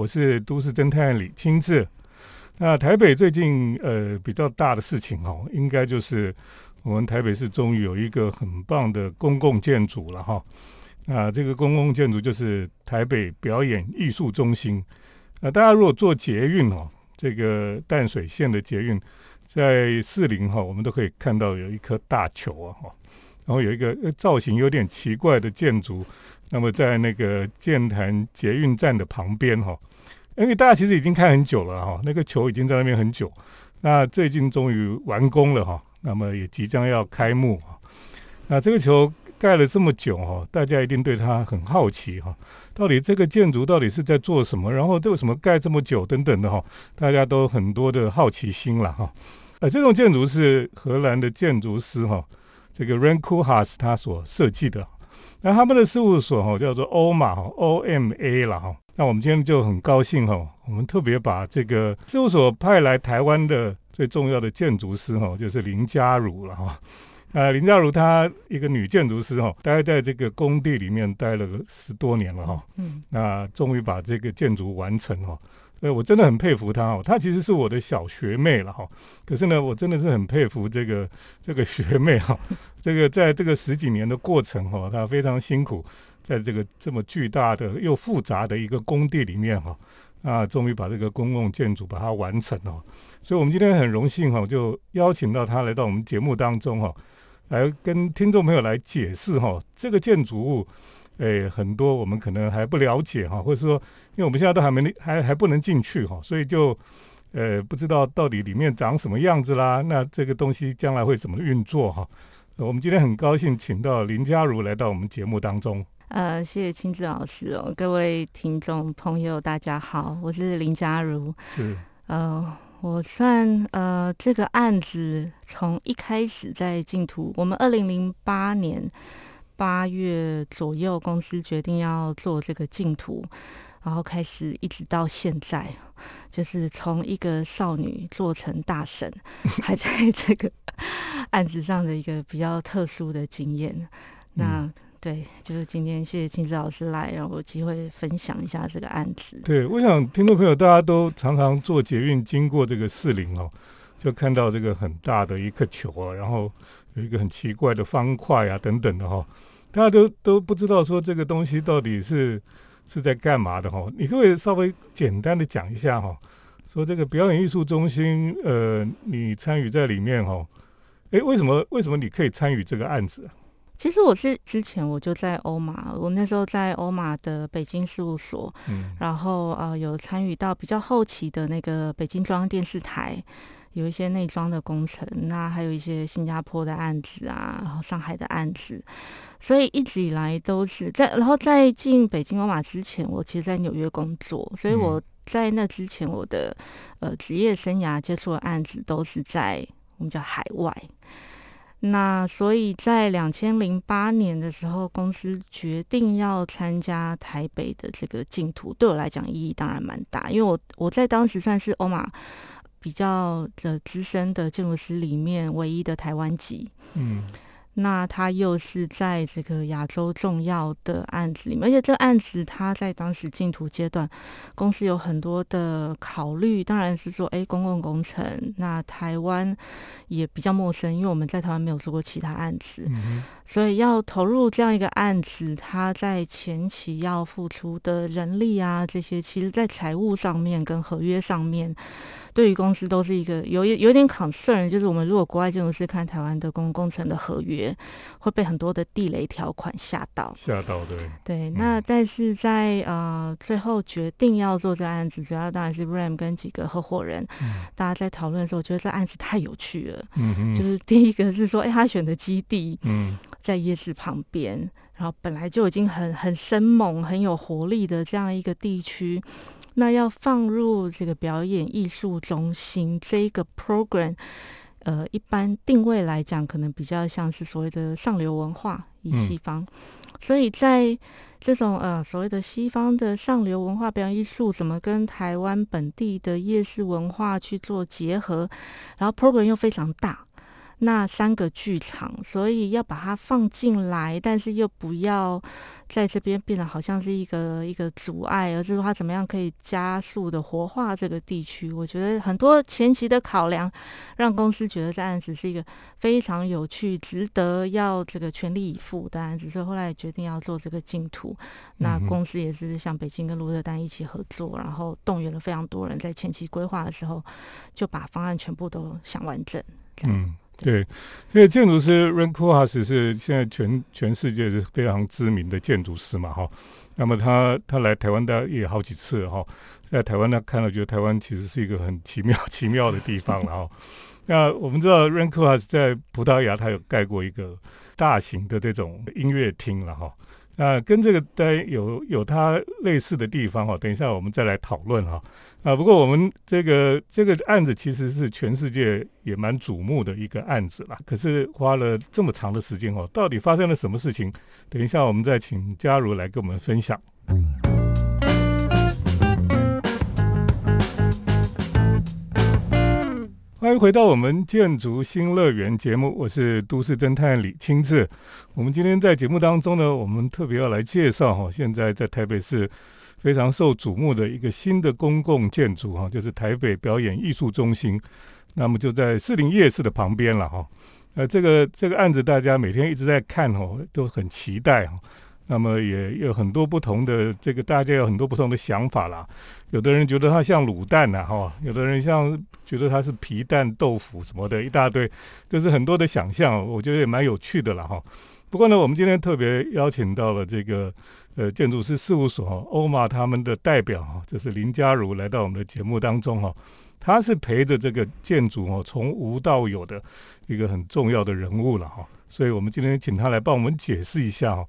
我是都市侦探李清志。那台北最近呃比较大的事情哦，应该就是我们台北市终于有一个很棒的公共建筑了哈。那这个公共建筑就是台北表演艺术中心。那大家如果坐捷运哦，这个淡水线的捷运在四零哈，我们都可以看到有一颗大球啊哈，然后有一个造型有点奇怪的建筑。那么在那个建潭捷运站的旁边哈，因为大家其实已经看很久了哈，那个球已经在那边很久，那最近终于完工了哈，那么也即将要开幕哈。那这个球盖了这么久哈，大家一定对它很好奇哈，到底这个建筑到底是在做什么？然后为什么盖这么久等等的哈，大家都很多的好奇心了哈。呃，这种建筑是荷兰的建筑师哈，这个 Ren Koolhaas 他所设计的。那他们的事务所哈叫做欧马哈 O M A 了哈。那我们今天就很高兴哈，我们特别把这个事务所派来台湾的最重要的建筑师哈，就是林家如了哈。呃，林家如她一个女建筑师哈，待在这个工地里面待了十多年了哈。嗯。那终于把这个建筑完成哈。呃，我真的很佩服她哦。她其实是我的小学妹了哈。可是呢，我真的是很佩服这个这个学妹哈。这个在这个十几年的过程哈，他非常辛苦，在这个这么巨大的又复杂的一个工地里面哈，啊，终于把这个公共建筑把它完成了。所以，我们今天很荣幸哈，就邀请到他来到我们节目当中哈，来跟听众朋友来解释哈，这个建筑物，诶，很多我们可能还不了解哈，或者说，为我们现在都还没还还不能进去哈，所以就呃不知道到底里面长什么样子啦。那这个东西将来会怎么运作哈？我们今天很高兴请到林佳如来到我们节目当中。呃，谢谢亲子老师哦，各位听众朋友，大家好，我是林佳如。是，呃，我算呃这个案子从一开始在净土，我们二零零八年八月左右，公司决定要做这个净土。然后开始一直到现在，就是从一个少女做成大神，还在 这个案子上的一个比较特殊的经验。那对，就是今天谢谢金子老师来，让我有机会分享一下这个案子。对，我想听众朋友大家都常常坐捷运经过这个四零哦，就看到这个很大的一颗球啊，然后有一个很奇怪的方块啊等等的哈，大家都都不知道说这个东西到底是。是在干嘛的哈？你可不可以稍微简单的讲一下哈？说这个表演艺术中心，呃，你参与在里面哈？哎，为什么为什么你可以参与这个案子？其实我是之前我就在欧马，我那时候在欧马的北京事务所，嗯，然后呃有参与到比较后期的那个北京中央电视台。有一些内装的工程，那还有一些新加坡的案子啊，然后上海的案子，所以一直以来都是在。然后在进北京欧马之前，我其实在纽约工作，所以我在那之前，我的呃职业生涯接触的案子都是在我们叫海外。那所以在两千零八年的时候，公司决定要参加台北的这个净土，对我来讲意义当然蛮大，因为我我在当时算是欧马。比较的资深的建筑师里面，唯一的台湾籍。嗯。那他又是在这个亚洲重要的案子里面，而且这个案子他在当时竞图阶段，公司有很多的考虑，当然是说，哎，公共工程。那台湾也比较陌生，因为我们在台湾没有做过其他案子，所以要投入这样一个案子，他在前期要付出的人力啊，这些，其实在财务上面跟合约上面，对于公司都是一个有有点 concern，就是我们如果国外建筑师看台湾的公共工程的合约。会被很多的地雷条款吓到，吓到对对。那但是在呃最后决定要做这个案子，主要当然是 Ram 跟几个合伙人，嗯大家在讨论的时候，我觉得这案子太有趣了。嗯嗯，就是第一个是说，哎，他选的基地嗯在夜市旁边，然后本来就已经很很生猛、很有活力的这样一个地区，那要放入这个表演艺术中心这个 program。呃，一般定位来讲，可能比较像是所谓的上流文化，以西方，所以在这种呃所谓的西方的上流文化表演艺术，怎么跟台湾本地的夜市文化去做结合，然后 program 又非常大，那三个剧场，所以要把它放进来，但是又不要在这边变得好像是一个一个阻碍，而是说它怎么样可以加速的活化这个地区。我觉得很多前期的考量，让公司觉得这案子是一个非常有趣、值得要这个全力以赴的案子，所以后来决定要做这个净土。那公司也是像北京跟鹿特丹一起合作，然后动员了非常多人，在前期规划的时候就把方案全部都想完整。嗯。对，因为建筑师 r a n k u h a s 是现在全全世界是非常知名的建筑师嘛，哈。那么他他来台湾大也好几次哈，在台湾他看了，觉得台湾其实是一个很奇妙 奇妙的地方了哈。那我们知道 r a n k u h a s 在葡萄牙，他有盖过一个大型的这种音乐厅了哈。啊跟这个单有有它类似的地方哈，等一下我们再来讨论哈。啊，不过我们这个这个案子其实是全世界也蛮瞩目的一个案子啦。可是花了这么长的时间哦，到底发生了什么事情？等一下我们再请嘉如来跟我们分享。嗯欢迎回到我们建筑新乐园节目，我是都市侦探李清志。我们今天在节目当中呢，我们特别要来介绍哈，现在在台北市非常受瞩目的一个新的公共建筑哈，就是台北表演艺术中心。那么就在士林夜市的旁边了哈。呃，这个这个案子大家每天一直在看哦，都很期待哈。那么也有很多不同的这个，大家有很多不同的想法啦。有的人觉得它像卤蛋呐，哈；有的人像觉得它是皮蛋豆腐什么的，一大堆，就是很多的想象。我觉得也蛮有趣的了，哈。不过呢，我们今天特别邀请到了这个呃建筑师事务所欧玛他们的代表哈，就是林佳如来到我们的节目当中哈。他是陪着这个建筑哦从无到有的一个很重要的人物了哈。所以我们今天请他来帮我们解释一下哈。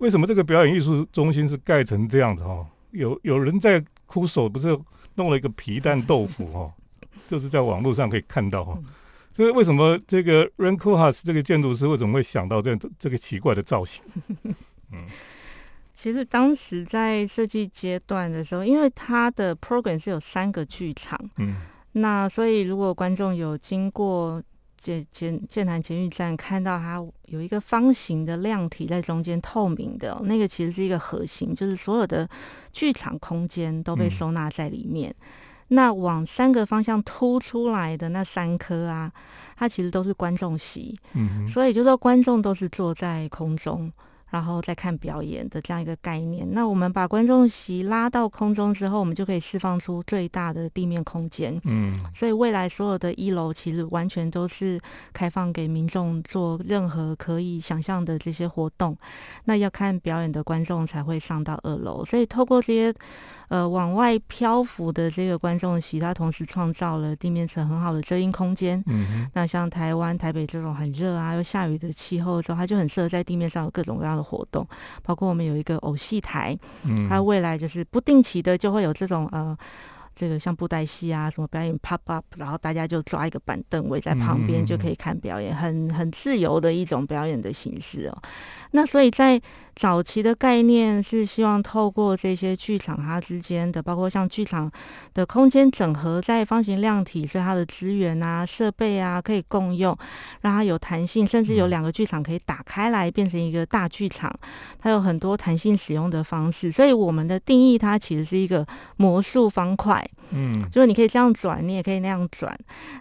为什么这个表演艺术中心是盖成这样子哈？有有人在哭手不是弄了一个皮蛋豆腐哈？就是在网络上可以看到哈。所以为什么这个 Rancohas 这个建筑师为什么会想到这这个奇怪的造型？嗯，其实当时在设计阶段的时候，因为它的 program 是有三个剧场，嗯，那所以如果观众有经过。建建建南监狱站看到它有一个方形的量体在中间，透明的那个其实是一个核心，就是所有的剧场空间都被收纳在里面。那往三个方向凸出来的那三颗啊，它其实都是观众席，嗯，所以就说观众都是坐在空中。然后再看表演的这样一个概念，那我们把观众席拉到空中之后，我们就可以释放出最大的地面空间。嗯，所以未来所有的一楼其实完全都是开放给民众做任何可以想象的这些活动。那要看表演的观众才会上到二楼，所以透过这些。呃，往外漂浮的这个观众席，它同时创造了地面层很好的遮阴空间。嗯那像台湾台北这种很热啊又下雨的气候的时候，它就很适合在地面上有各种各样的活动。包括我们有一个偶戏台，嗯，它未来就是不定期的就会有这种呃。这个像布袋戏啊，什么表演 pop up，然后大家就抓一个板凳围在旁边就可以看表演，很很自由的一种表演的形式哦。那所以在早期的概念是希望透过这些剧场它之间的，包括像剧场的空间整合在方形量体，所以它的资源啊、设备啊可以共用，让它有弹性，甚至有两个剧场可以打开来变成一个大剧场，它有很多弹性使用的方式。所以我们的定义它其实是一个魔术方块。嗯，就是你可以这样转，你也可以那样转。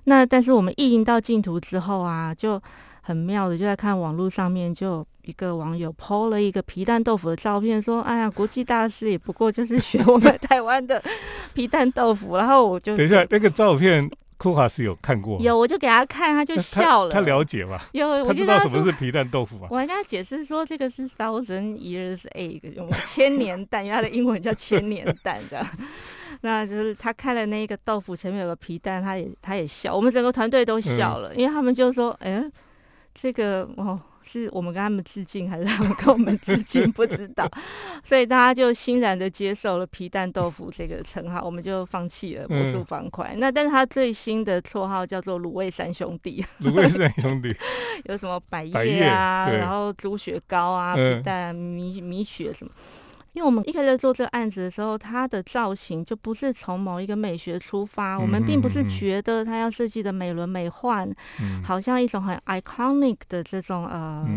那但是我们意淫到净土之后啊，就很妙的，就在看网络上面，就一个网友 PO 了一个皮蛋豆腐的照片，说：“哎呀，国际大师也不过就是学我们 台湾的皮蛋豆腐。”然后我就等一下，那个照片库华是有看过，有，我就给他看，他就笑了。他了解吧？有，我知道什么是皮蛋豆腐吧？我还跟他解释说，这个是 thousand years egg，千年蛋，因为它的英文叫千年蛋这样。那就是他看了那个豆腐前面有个皮蛋，他也他也笑，我们整个团队都笑了，因为他们就说：“哎，这个哦，是我们跟他们致敬，还是他们跟我们致敬？不知道。”所以大家就欣然的接受了皮蛋豆腐这个称号，我们就放弃了魔术方块。那但是他最新的绰号叫做卤味三兄弟。卤味三兄弟 有什么百叶啊，然后猪血糕啊，皮蛋米米血什么。因为我们一开始做这个案子的时候，它的造型就不是从某一个美学出发，我们并不是觉得它要设计的美轮美奂，好像一种很 iconic 的这种呃，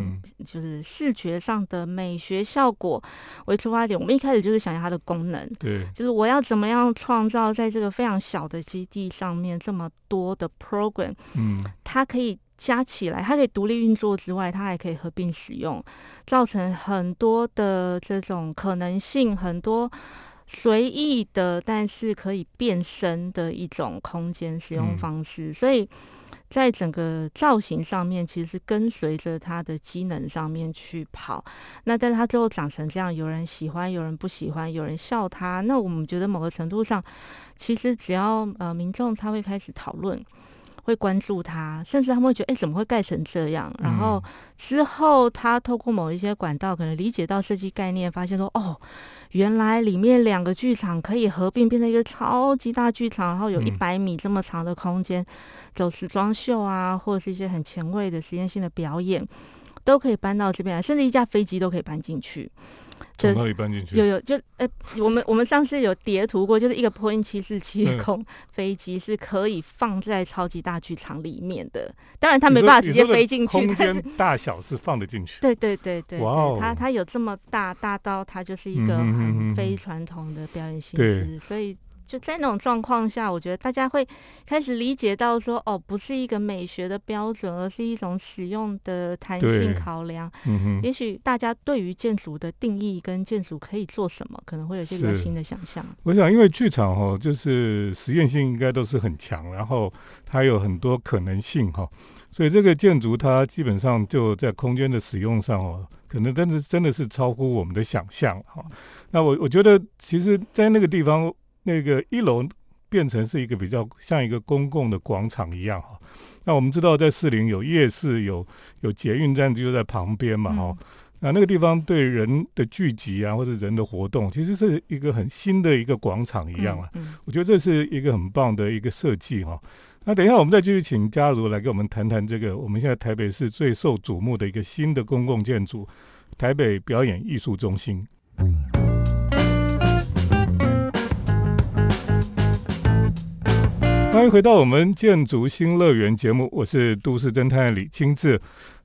就是视觉上的美学效果为出发点。我们一开始就是想要它的功能，对，就是我要怎么样创造在这个非常小的基地上面这么多的 program，嗯，它可以。加起来，它可以独立运作之外，它还可以合并使用，造成很多的这种可能性，很多随意的，但是可以变身的一种空间使用方式。所以在整个造型上面，其实是跟随着它的机能上面去跑。那但是它最后长成这样，有人喜欢，有人不喜欢，有人笑它。那我们觉得某个程度上，其实只要呃民众他会开始讨论。会关注他，甚至他们会觉得，哎，怎么会盖成这样？然后之后他透过某一些管道，可能理解到设计概念，发现说，哦，原来里面两个剧场可以合并，变成一个超级大剧场，然后有一百米这么长的空间，走时装秀啊，或者是一些很前卫的实验性的表演，都可以搬到这边来，甚至一架飞机都可以搬进去。从哪里搬进去？有有，就呃，我们我们上次有叠图过，就是一个波音七四七空飞机是可以放在超级大剧场里面的。当然，它没办法直接飞进去，空间大小是放得进去。对对对对，哇哦，它它有这么大，大到它就是一个很非传统的表演形式，所以。就在那种状况下，我觉得大家会开始理解到说，哦，不是一个美学的标准，而是一种使用的弹性考量。嗯哼，也许大家对于建筑的定义跟建筑可以做什么，可能会有些比较新的想象。我想，因为剧场哈，就是实验性应该都是很强，然后它有很多可能性哈，所以这个建筑它基本上就在空间的使用上哦，可能真的真的是超乎我们的想象哈。那我我觉得，其实，在那个地方。那个一楼变成是一个比较像一个公共的广场一样哈，那我们知道在士林有夜市，有有捷运站就在旁边嘛哈，那那个地方对人的聚集啊或者人的活动，其实是一个很新的一个广场一样啊，我觉得这是一个很棒的一个设计哈。那等一下我们再继续请嘉如来跟我们谈谈这个我们现在台北市最受瞩目的一个新的公共建筑——台北表演艺术中心。欢迎回到我们建筑新乐园节目，我是都市侦探李清志。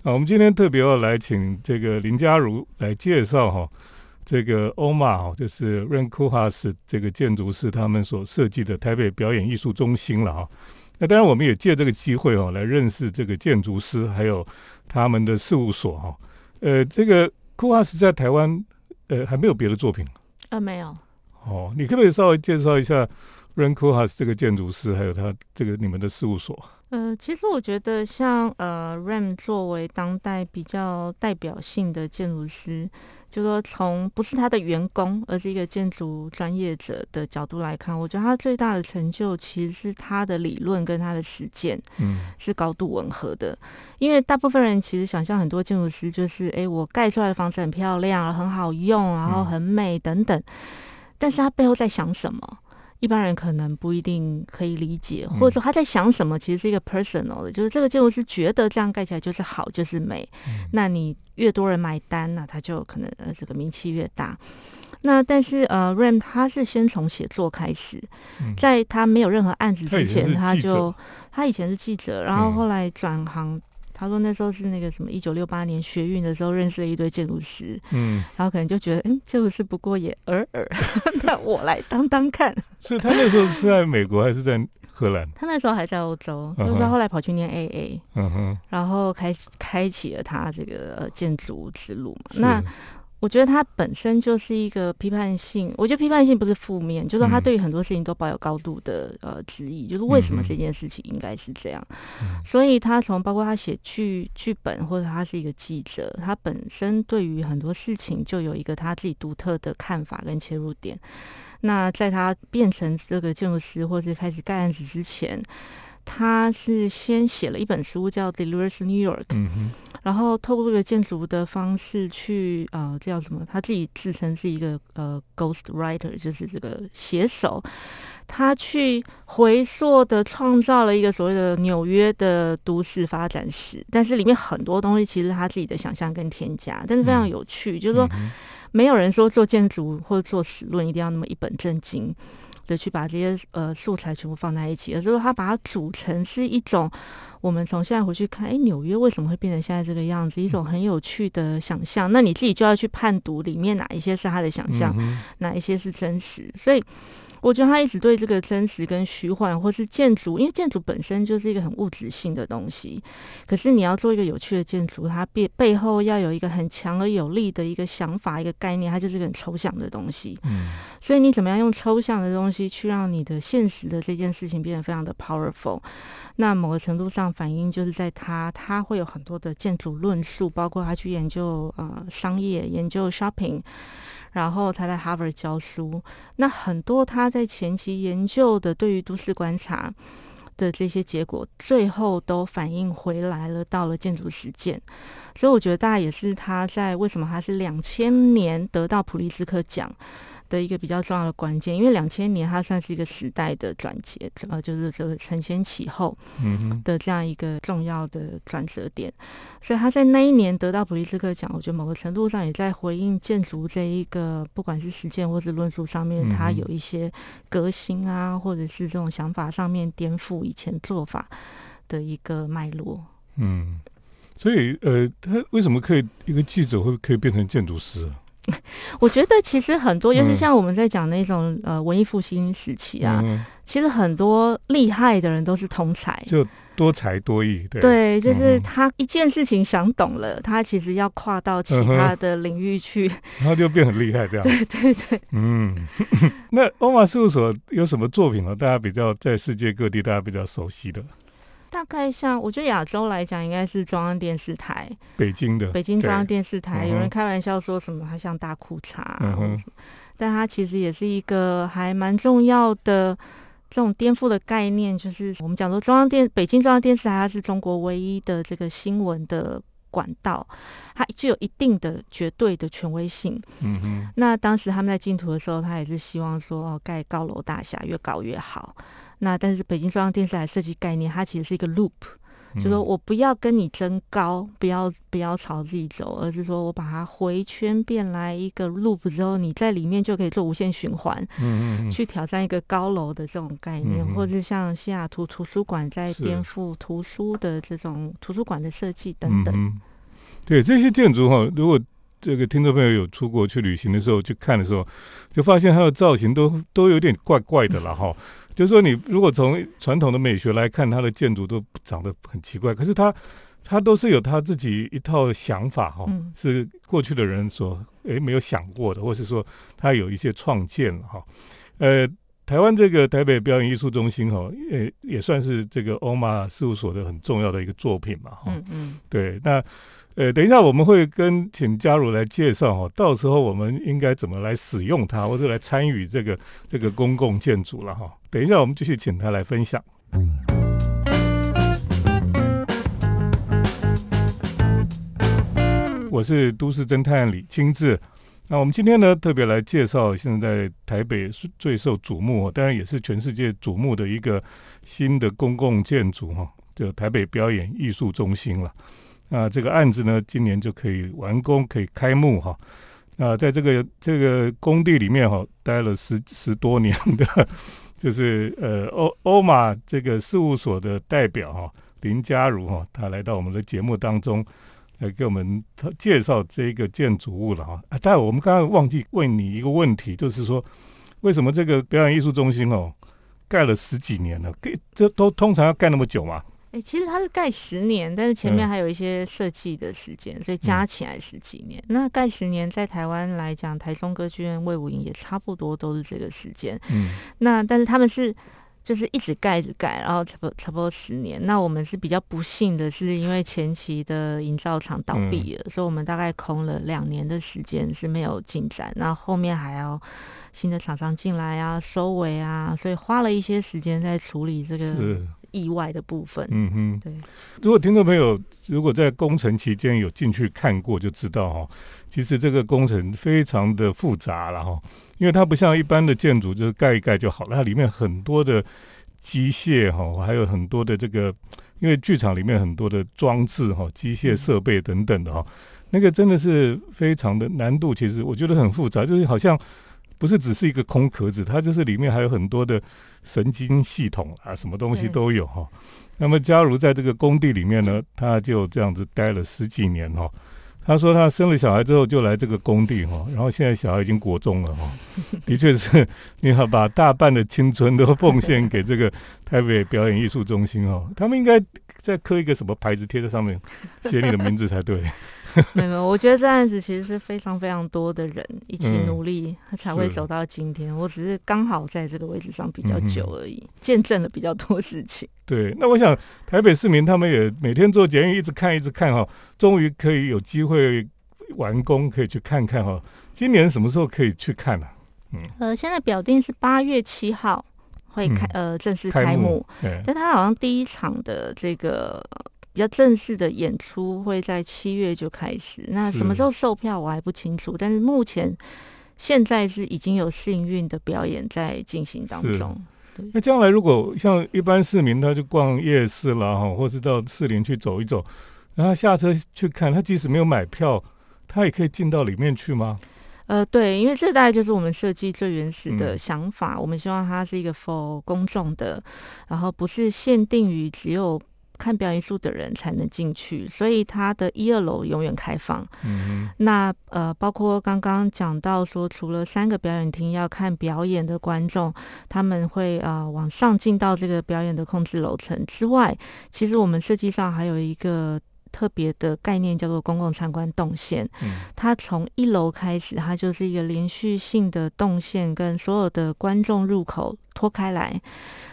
啊，我们今天特别要来请这个林嘉如来介绍哈，这个欧玛哈，就是 Ren Kuhas 这个建筑师他们所设计的台北表演艺术中心了哈。那当然，我们也借这个机会哦，来认识这个建筑师还有他们的事务所哈。呃，这个 Kuhas 在台湾呃还没有别的作品啊？没有。哦，你可不可以稍微介绍一下？Ren Kuhas 这个建筑师，还有他这个你们的事务所。呃，其实我觉得像呃 Ram 作为当代比较代表性的建筑师，就说从不是他的员工，而是一个建筑专业者的角度来看，我觉得他最大的成就其实是他的理论跟他的实践，嗯，是高度吻合的。因为大部分人其实想象很多建筑师就是，哎，我盖出来的房子很漂亮，很好用，然后很美等等，但是他背后在想什么？一般人可能不一定可以理解，或者说他在想什么，其实是一个 personal 的，就是这个建筑师觉得这样盖起来就是好，就是美。那你越多人买单，那他就可能呃这个名气越大。那但是呃，Ram 他是先从写作开始，在他没有任何案子之前，他就他以前是记者，然后后来转行。他说那时候是那个什么一九六八年学运的时候认识了一堆建筑师，嗯，然后可能就觉得，嗯，建筑师不过也尔尔，那我来当当看。所以他那时候是在美国还是在荷兰？他那时候还在欧洲，就是后来跑去念 AA，嗯哼，然后开开启了他这个建筑之路嘛。那我觉得他本身就是一个批判性，我觉得批判性不是负面，就是他对于很多事情都抱有高度的呃质疑，就是为什么这件事情应该是这样。所以他从包括他写剧剧本，或者他是一个记者，他本身对于很多事情就有一个他自己独特的看法跟切入点。那在他变成这个建筑师，或是开始盖案子之前。他是先写了一本书叫《Delivers New York》，然后透过这个建筑的方式去呃叫什么？他自己自称是一个呃 Ghost Writer，就是这个写手。他去回溯的创造了一个所谓的纽约的都市发展史，但是里面很多东西其实他自己的想象跟添加，但是非常有趣，就是说。没有人说做建筑或者做史论一定要那么一本正经的去把这些呃素材全部放在一起，而是说他把它组成是一种我们从现在回去看，哎，纽约为什么会变成现在这个样子？一种很有趣的想象。那你自己就要去判读里面哪一些是他的想象，哪一些是真实。所以。我觉得他一直对这个真实跟虚幻，或是建筑，因为建筑本身就是一个很物质性的东西。可是你要做一个有趣的建筑，它背背后要有一个很强而有力的一个想法、一个概念，它就是个很抽象的东西。嗯，所以你怎么样用抽象的东西去让你的现实的这件事情变得非常的 powerful？那某个程度上反映就是在他，他会有很多的建筑论述，包括他去研究呃商业、研究 shopping。然后他在哈佛教书，那很多他在前期研究的对于都市观察的这些结果，最后都反映回来了，到了建筑实践。所以我觉得大概也是他在为什么他是两千年得到普利兹克奖。的一个比较重要的关键，因为两千年它算是一个时代的转折，呃，就是这个承前启后的这样一个重要的转折点，所以他在那一年得到普利兹克奖，我觉得某个程度上也在回应建筑这一个不管是实践或是论述上面，他有一些革新啊，或者是这种想法上面颠覆以前做法的一个脉络。嗯，所以呃，他为什么可以一个记者会可以变成建筑师？我觉得其实很多，尤其像我们在讲那种呃文艺复兴时期啊，其实很多厉害的人都是通才，就多才多艺。对，就是他一件事情想懂了，他其实要跨到其他的领域去，然后就变很厉害这样。对对对，嗯。那欧玛事务所有什么作品呢？大家比较在世界各地大家比较熟悉的？大概像我觉得亚洲来讲，应该是中央电视台，北京的北京中央电视台。有人开玩笑说什么它像大裤衩，但它其实也是一个还蛮重要的这种颠覆的概念。就是我们讲说中央电北京中央电视台，它是中国唯一的这个新闻的管道，它具有一定的绝对的权威性。嗯哼，那当时他们在进图的时候，他也是希望说哦，盖高楼大厦越高越好。那但是北京中央电视台设计概念，它其实是一个 loop，就说我不要跟你争高，不要不要朝自己走，而是说我把它回圈变来一个 loop 之后，你在里面就可以做无限循环，嗯嗯，去挑战一个高楼的这种概念，或者是像西雅图图书馆在颠覆图书的这种图书馆的设计等等。对这些建筑哈，如果这个听众朋友有出国去旅行的时候去看的时候，就发现它的造型都都有点怪怪的了哈。就是说，你如果从传统的美学来看，它的建筑都长得很奇怪，可是它，它都是有它自己一套想法哈，是过去的人所诶没有想过的，或是说它有一些创建哈。呃，台湾这个台北表演艺术中心哈，也也算是这个欧玛事务所的很重要的一个作品嘛哈。嗯嗯，对，那。呃，等一下我们会跟请嘉如来介绍哈，到时候我们应该怎么来使用它，或者来参与这个这个公共建筑了哈。等一下我们继续请他来分享。我是都市侦探李清志，那我们今天呢特别来介绍现在台北最受瞩目，当然也是全世界瞩目的一个新的公共建筑哈，就台北表演艺术中心了。那这个案子呢，今年就可以完工，可以开幕哈。那在这个这个工地里面哈，待了十十多年的，就是呃欧欧马这个事务所的代表哈林佳如哈，他来到我们的节目当中来给我们介绍这个建筑物了哈。啊，但我们刚刚忘记问你一个问题，就是说为什么这个表演艺术中心哦盖了十几年了，给这都通常要盖那么久吗？哎，其实它是盖十年，但是前面还有一些设计的时间，所以加起来十几年。那盖十年，在台湾来讲，台中歌剧院、魏武营也差不多都是这个时间。嗯，那但是他们是就是一直盖着盖，然后差不多差不多十年。那我们是比较不幸的，是因为前期的营造厂倒闭了，所以我们大概空了两年的时间是没有进展。那后面还要新的厂商进来啊，收尾啊，所以花了一些时间在处理这个。意外的部分，嗯哼，对。如果听众朋友如果在工程期间有进去看过，就知道哈，其实这个工程非常的复杂了哈，因为它不像一般的建筑，就是盖一盖就好了，它里面很多的机械哈，还有很多的这个，因为剧场里面很多的装置哈，机械设备等等的哈，那个真的是非常的难度，其实我觉得很复杂，就是好像不是只是一个空壳子，它就是里面还有很多的神经系统啊，什么东西都有哈。那么假如在这个工地里面呢，他就这样子待了十几年哈。他说他生了小孩之后就来这个工地哈，然后现在小孩已经国中了哈，的确是，你好把大半的青春都奉献给这个台北表演艺术中心哦，他们应该再刻一个什么牌子贴在上面，写你的名字才对。没有，我觉得这案子其实是非常非常多的人一起努力，他才会走到今天。我只是刚好在这个位置上比较久而已，见证了比较多事情。对，那我想台北市民他们也每天做检验，一直看，一直看哈，终于可以有机会完工，可以去看看哈。今年什么时候可以去看呢？嗯，呃，现在表定是八月七号会开，呃，正式开幕。但他好像第一场的这个。比较正式的演出会在七月就开始，那什么时候售票我还不清楚，但是目前现在是已经有幸运的表演在进行当中。那将来如果像一般市民，他就逛夜市啦，哈，或是到市林去走一走，然后下车去看，他即使没有买票，他也可以进到里面去吗？呃，对，因为这大概就是我们设计最原始的想法，我们希望它是一个 for 公众的，然后不是限定于只有。看表演术的人才能进去，所以它的一二楼永远开放。嗯那呃，包括刚刚讲到说，除了三个表演厅要看表演的观众，他们会呃往上进到这个表演的控制楼层之外，其实我们设计上还有一个特别的概念，叫做公共参观动线。嗯。它从一楼开始，它就是一个连续性的动线，跟所有的观众入口拖开来。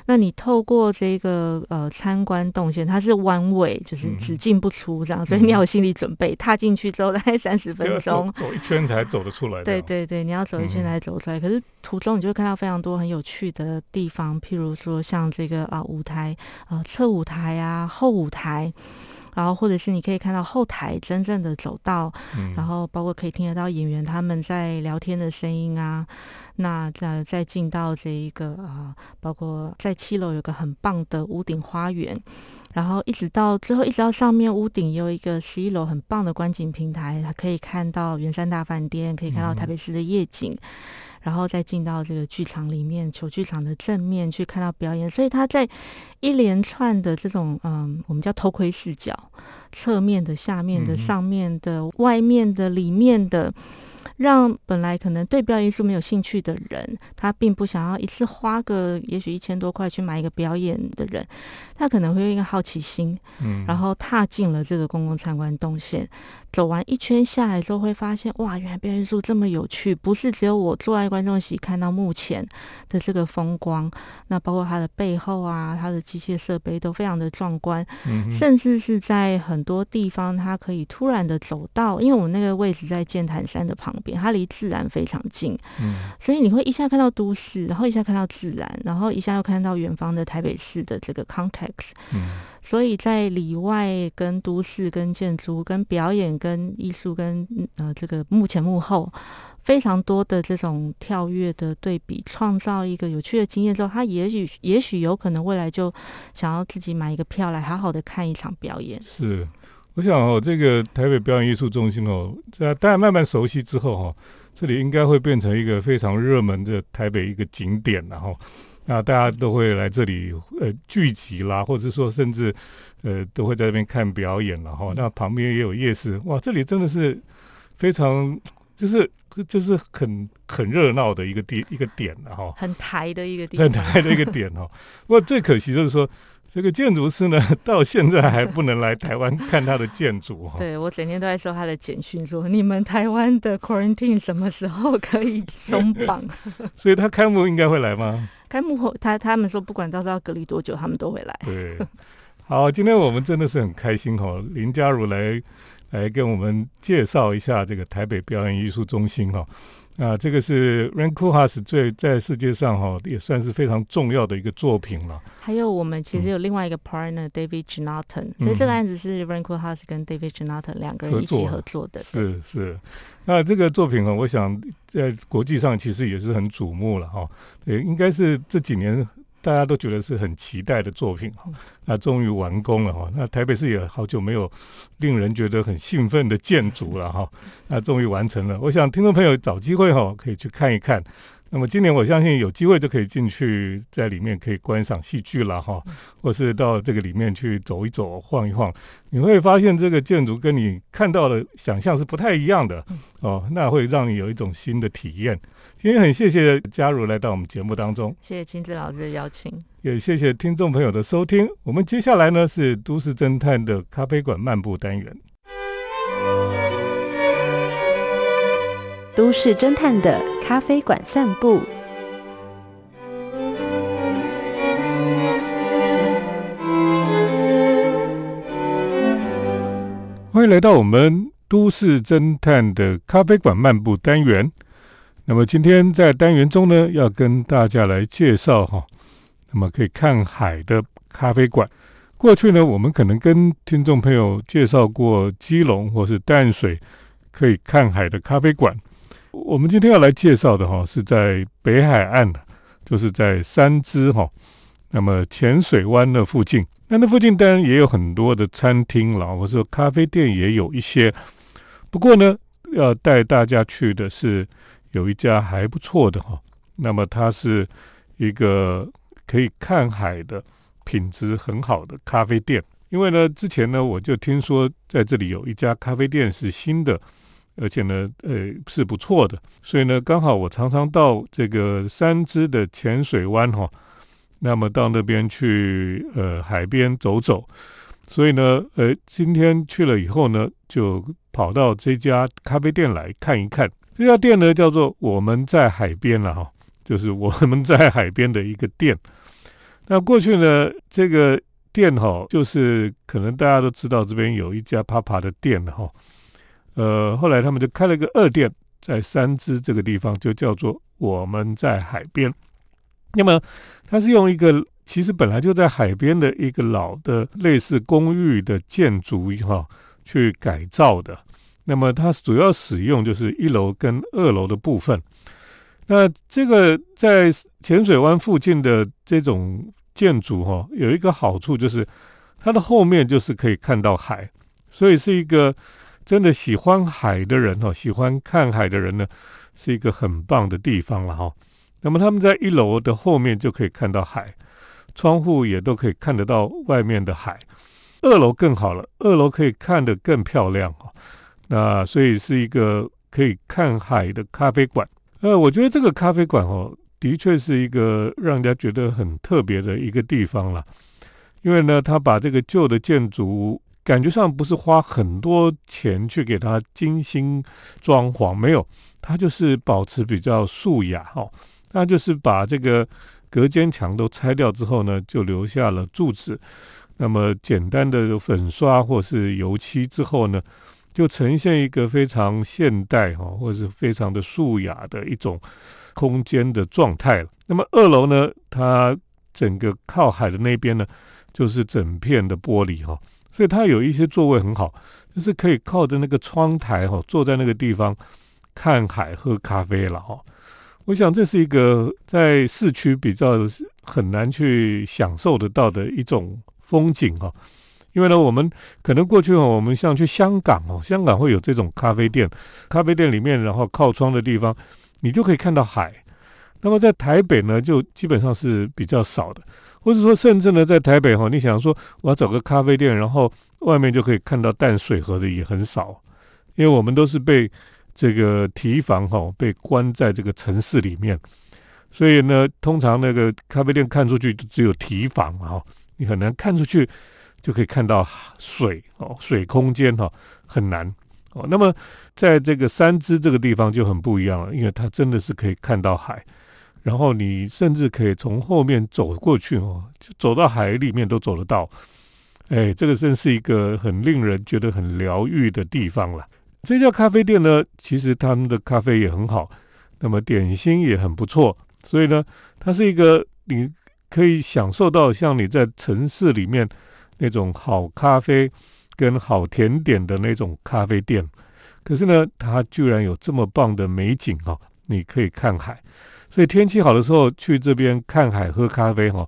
那你透过这个呃参观动线，它是弯位，就是只进不出这样，所以你要有心理准备，踏进去之后大概三十分钟，走一圈才走得出来。对对对，你要走一圈才走出来。可是途中你就会看到非常多很有趣的地方，譬如说像这个啊舞台啊侧舞台啊后舞台。然后，或者是你可以看到后台真正的走道，然后包括可以听得到演员他们在聊天的声音啊。那再再进到这一个啊，包括在七楼有个很棒的屋顶花园，然后一直到最后，一直到上面屋顶有一个十一楼很棒的观景平台，它可以看到圆山大饭店，可以看到台北市的夜景。然后再进到这个剧场里面，球剧场的正面去看到表演，所以他在一连串的这种嗯，我们叫偷窥视角，侧面的、下面的、上面的、外面的、里面的。让本来可能对表演艺术没有兴趣的人，他并不想要一次花个也许一千多块去买一个表演的人，他可能会用一个好奇心，嗯，然后踏进了这个公共参观动线，走完一圈下来之后，会发现哇，原来表演艺术这么有趣，不是只有我坐在观众席看到目前的这个风光，那包括它的背后啊，它的机械设备都非常的壮观，嗯，甚至是在很多地方，它可以突然的走到，因为我们那个位置在剑潭山的旁。它离自然非常近，嗯，所以你会一下看到都市，然后一下看到自然，然后一下又看到远方的台北市的这个 context，嗯，所以在里外跟都市、跟建筑、跟表演、跟艺术、跟呃这个幕前幕后，非常多的这种跳跃的对比，创造一个有趣的经验之后，他也许也许有可能未来就想要自己买一个票来好好的看一场表演，是。我想哦，这个台北表演艺术中心哦，在大家慢慢熟悉之后哈，这里应该会变成一个非常热门的台北一个景点然后，那大家都会来这里呃聚集啦，或者说甚至呃都会在这边看表演了哈。那旁边也有夜市，哇，这里真的是非常就是就是很很热闹的一个地一个点了哈，很台的一个地，很台的一个点哈。不过最可惜就是说。这个建筑师呢，到现在还不能来台湾看他的建筑。对我整天都在收他的简讯，说你们台湾的 quarantine 什么时候可以松绑？所以他开幕应该会来吗？开幕后，他他们说不管到时候要隔离多久，他们都会来。对，好，今天我们真的是很开心哈，林佳如来来跟我们介绍一下这个台北表演艺术中心哈。啊，这个是 Ranko h a s 最在世界上哈也算是非常重要的一个作品了。还有我们其实有另外一个 partner David Jonathan，所以这个案子是 Ranko h a s 跟 David Jonathan 两个人一起合作的。是是，那这个作品呢，我想在国际上其实也是很瞩目了哈。对，应该是这几年大家都觉得是很期待的作品哈，那终于完工了哈。那台北市也好久没有令人觉得很兴奋的建筑了哈，那终于完成了。我想听众朋友找机会哈，可以去看一看。那么今年我相信有机会就可以进去，在里面可以观赏戏剧了哈，或是到这个里面去走一走、晃一晃，你会发现这个建筑跟你看到的想象是不太一样的哦，那会让你有一种新的体验。今天很谢谢嘉如来到我们节目当中，谢谢金子老师的邀请，也谢谢听众朋友的收听。我们接下来呢是都市侦探的咖啡馆漫步单元。都市侦探的咖啡馆散步，欢迎来到我们都市侦探的咖啡馆漫步单元。那么今天在单元中呢，要跟大家来介绍哈，那么可以看海的咖啡馆。过去呢，我们可能跟听众朋友介绍过基隆或是淡水可以看海的咖啡馆。我们今天要来介绍的哈，是在北海岸的，就是在三支哈，那么浅水湾的附近。那那附近当然也有很多的餐厅啦，或者说咖啡店也有一些。不过呢，要带大家去的是有一家还不错的哈，那么它是一个可以看海的品质很好的咖啡店。因为呢，之前呢我就听说在这里有一家咖啡店是新的。而且呢，呃，是不错的，所以呢，刚好我常常到这个三支的浅水湾哈，那么到那边去呃海边走走，所以呢，呃，今天去了以后呢，就跑到这家咖啡店来看一看。这家店呢叫做我们在海边了哈，就是我们在海边的一个店。那过去呢，这个店哈，就是可能大家都知道这边有一家帕帕的店哈。呃，后来他们就开了个二店，在三支这个地方，就叫做我们在海边。那么，它是用一个其实本来就在海边的一个老的类似公寓的建筑哈去改造的。那么，它主要使用就是一楼跟二楼的部分。那这个在浅水湾附近的这种建筑哈，有一个好处就是它的后面就是可以看到海，所以是一个。真的喜欢海的人哈，喜欢看海的人呢，是一个很棒的地方了哈。那么他们在一楼的后面就可以看到海，窗户也都可以看得到外面的海。二楼更好了，二楼可以看得更漂亮哈。那所以是一个可以看海的咖啡馆。呃，我觉得这个咖啡馆哦，的确是一个让人家觉得很特别的一个地方了，因为呢，他把这个旧的建筑。感觉上不是花很多钱去给它精心装潢，没有，它就是保持比较素雅哈。那就是把这个隔间墙都拆掉之后呢，就留下了柱子。那么简单的粉刷或是油漆之后呢，就呈现一个非常现代哈，或是非常的素雅的一种空间的状态了。那么二楼呢，它整个靠海的那边呢，就是整片的玻璃哈。所以它有一些座位很好，就是可以靠着那个窗台哈，坐在那个地方看海喝咖啡了哈。我想这是一个在市区比较很难去享受得到的一种风景哈。因为呢，我们可能过去哦，我们像去香港哦，香港会有这种咖啡店，咖啡店里面然后靠窗的地方，你就可以看到海。那么在台北呢，就基本上是比较少的。或者说，甚至呢，在台北哈，你想说我要找个咖啡店，然后外面就可以看到淡水河的也很少，因为我们都是被这个提防哈，被关在这个城市里面，所以呢，通常那个咖啡店看出去就只有提防哈，你很难看出去就可以看到水哦，水空间哈很难哦。那么在这个三支这个地方就很不一样了，因为它真的是可以看到海。然后你甚至可以从后面走过去哦，就走到海里面都走得到。哎，这个真是一个很令人觉得很疗愈的地方了。这家咖啡店呢，其实他们的咖啡也很好，那么点心也很不错。所以呢，它是一个你可以享受到像你在城市里面那种好咖啡跟好甜点的那种咖啡店。可是呢，它居然有这么棒的美景哦，你可以看海。所以天气好的时候去这边看海喝咖啡哈，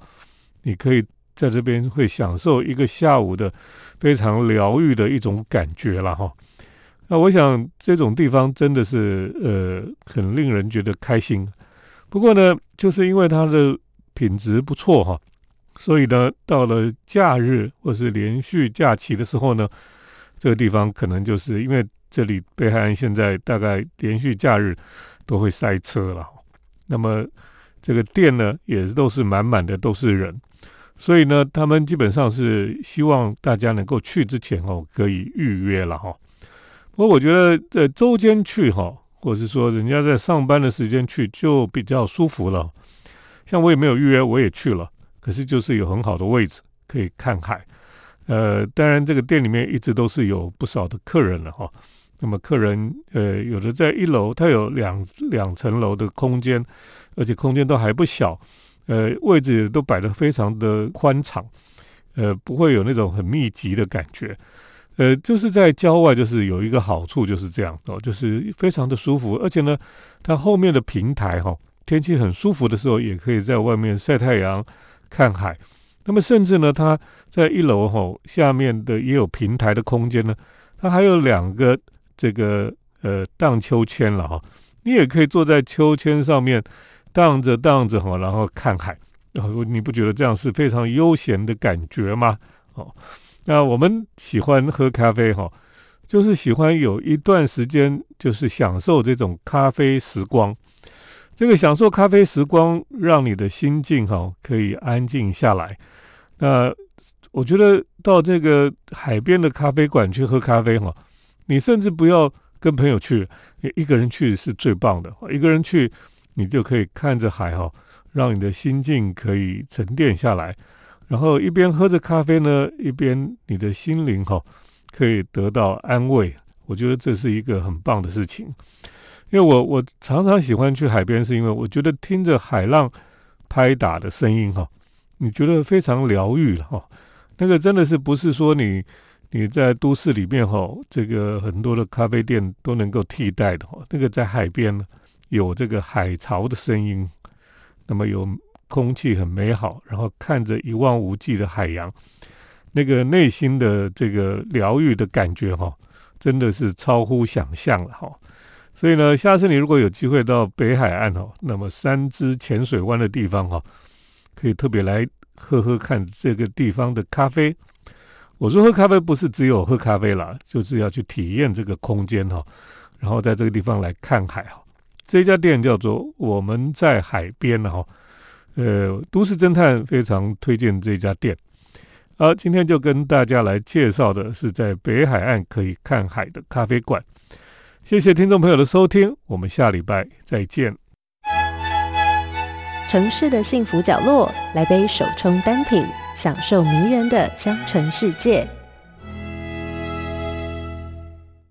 你可以在这边会享受一个下午的非常疗愈的一种感觉了哈。那我想这种地方真的是呃很令人觉得开心。不过呢，就是因为它的品质不错哈，所以呢，到了假日或是连续假期的时候呢，这个地方可能就是因为这里北海岸现在大概连续假日都会塞车了。那么这个店呢，也都是满满的都是人，所以呢，他们基本上是希望大家能够去之前哦，可以预约了哈。不过我觉得在周间去哈，或是说人家在上班的时间去就比较舒服了。像我也没有预约，我也去了，可是就是有很好的位置可以看海。呃，当然这个店里面一直都是有不少的客人了哈。那么客人呃，有的在一楼，它有两两层楼的空间，而且空间都还不小，呃，位置都摆得非常的宽敞，呃，不会有那种很密集的感觉，呃，就是在郊外，就是有一个好处就是这样哦，就是非常的舒服，而且呢，它后面的平台哈，天气很舒服的时候，也可以在外面晒太阳看海。那么甚至呢，它在一楼哈下面的也有平台的空间呢，它还有两个。这个呃荡秋千了哈，你也可以坐在秋千上面荡着荡着哈，然后看海，然后你不觉得这样是非常悠闲的感觉吗？哦，那我们喜欢喝咖啡哈，就是喜欢有一段时间就是享受这种咖啡时光。这个享受咖啡时光，让你的心境哈可以安静下来。那我觉得到这个海边的咖啡馆去喝咖啡哈。你甚至不要跟朋友去，你一个人去是最棒的。一个人去，你就可以看着海哈，让你的心境可以沉淀下来，然后一边喝着咖啡呢，一边你的心灵哈可以得到安慰。我觉得这是一个很棒的事情，因为我我常常喜欢去海边，是因为我觉得听着海浪拍打的声音哈，你觉得非常疗愈了哈。那个真的是不是说你。你在都市里面哈，这个很多的咖啡店都能够替代的哈。那个在海边，有这个海潮的声音，那么有空气很美好，然后看着一望无际的海洋，那个内心的这个疗愈的感觉哈，真的是超乎想象了哈。所以呢，下次你如果有机会到北海岸哦，那么三只浅水湾的地方哈，可以特别来喝喝看这个地方的咖啡。我说喝咖啡不是只有喝咖啡啦，就是要去体验这个空间哈，然后在这个地方来看海哈。这家店叫做我们在海边哈，呃，都市侦探非常推荐这家店。好，今天就跟大家来介绍的是在北海岸可以看海的咖啡馆。谢谢听众朋友的收听，我们下礼拜再见。城市的幸福角落，来杯手冲单品。享受迷人的香醇世界。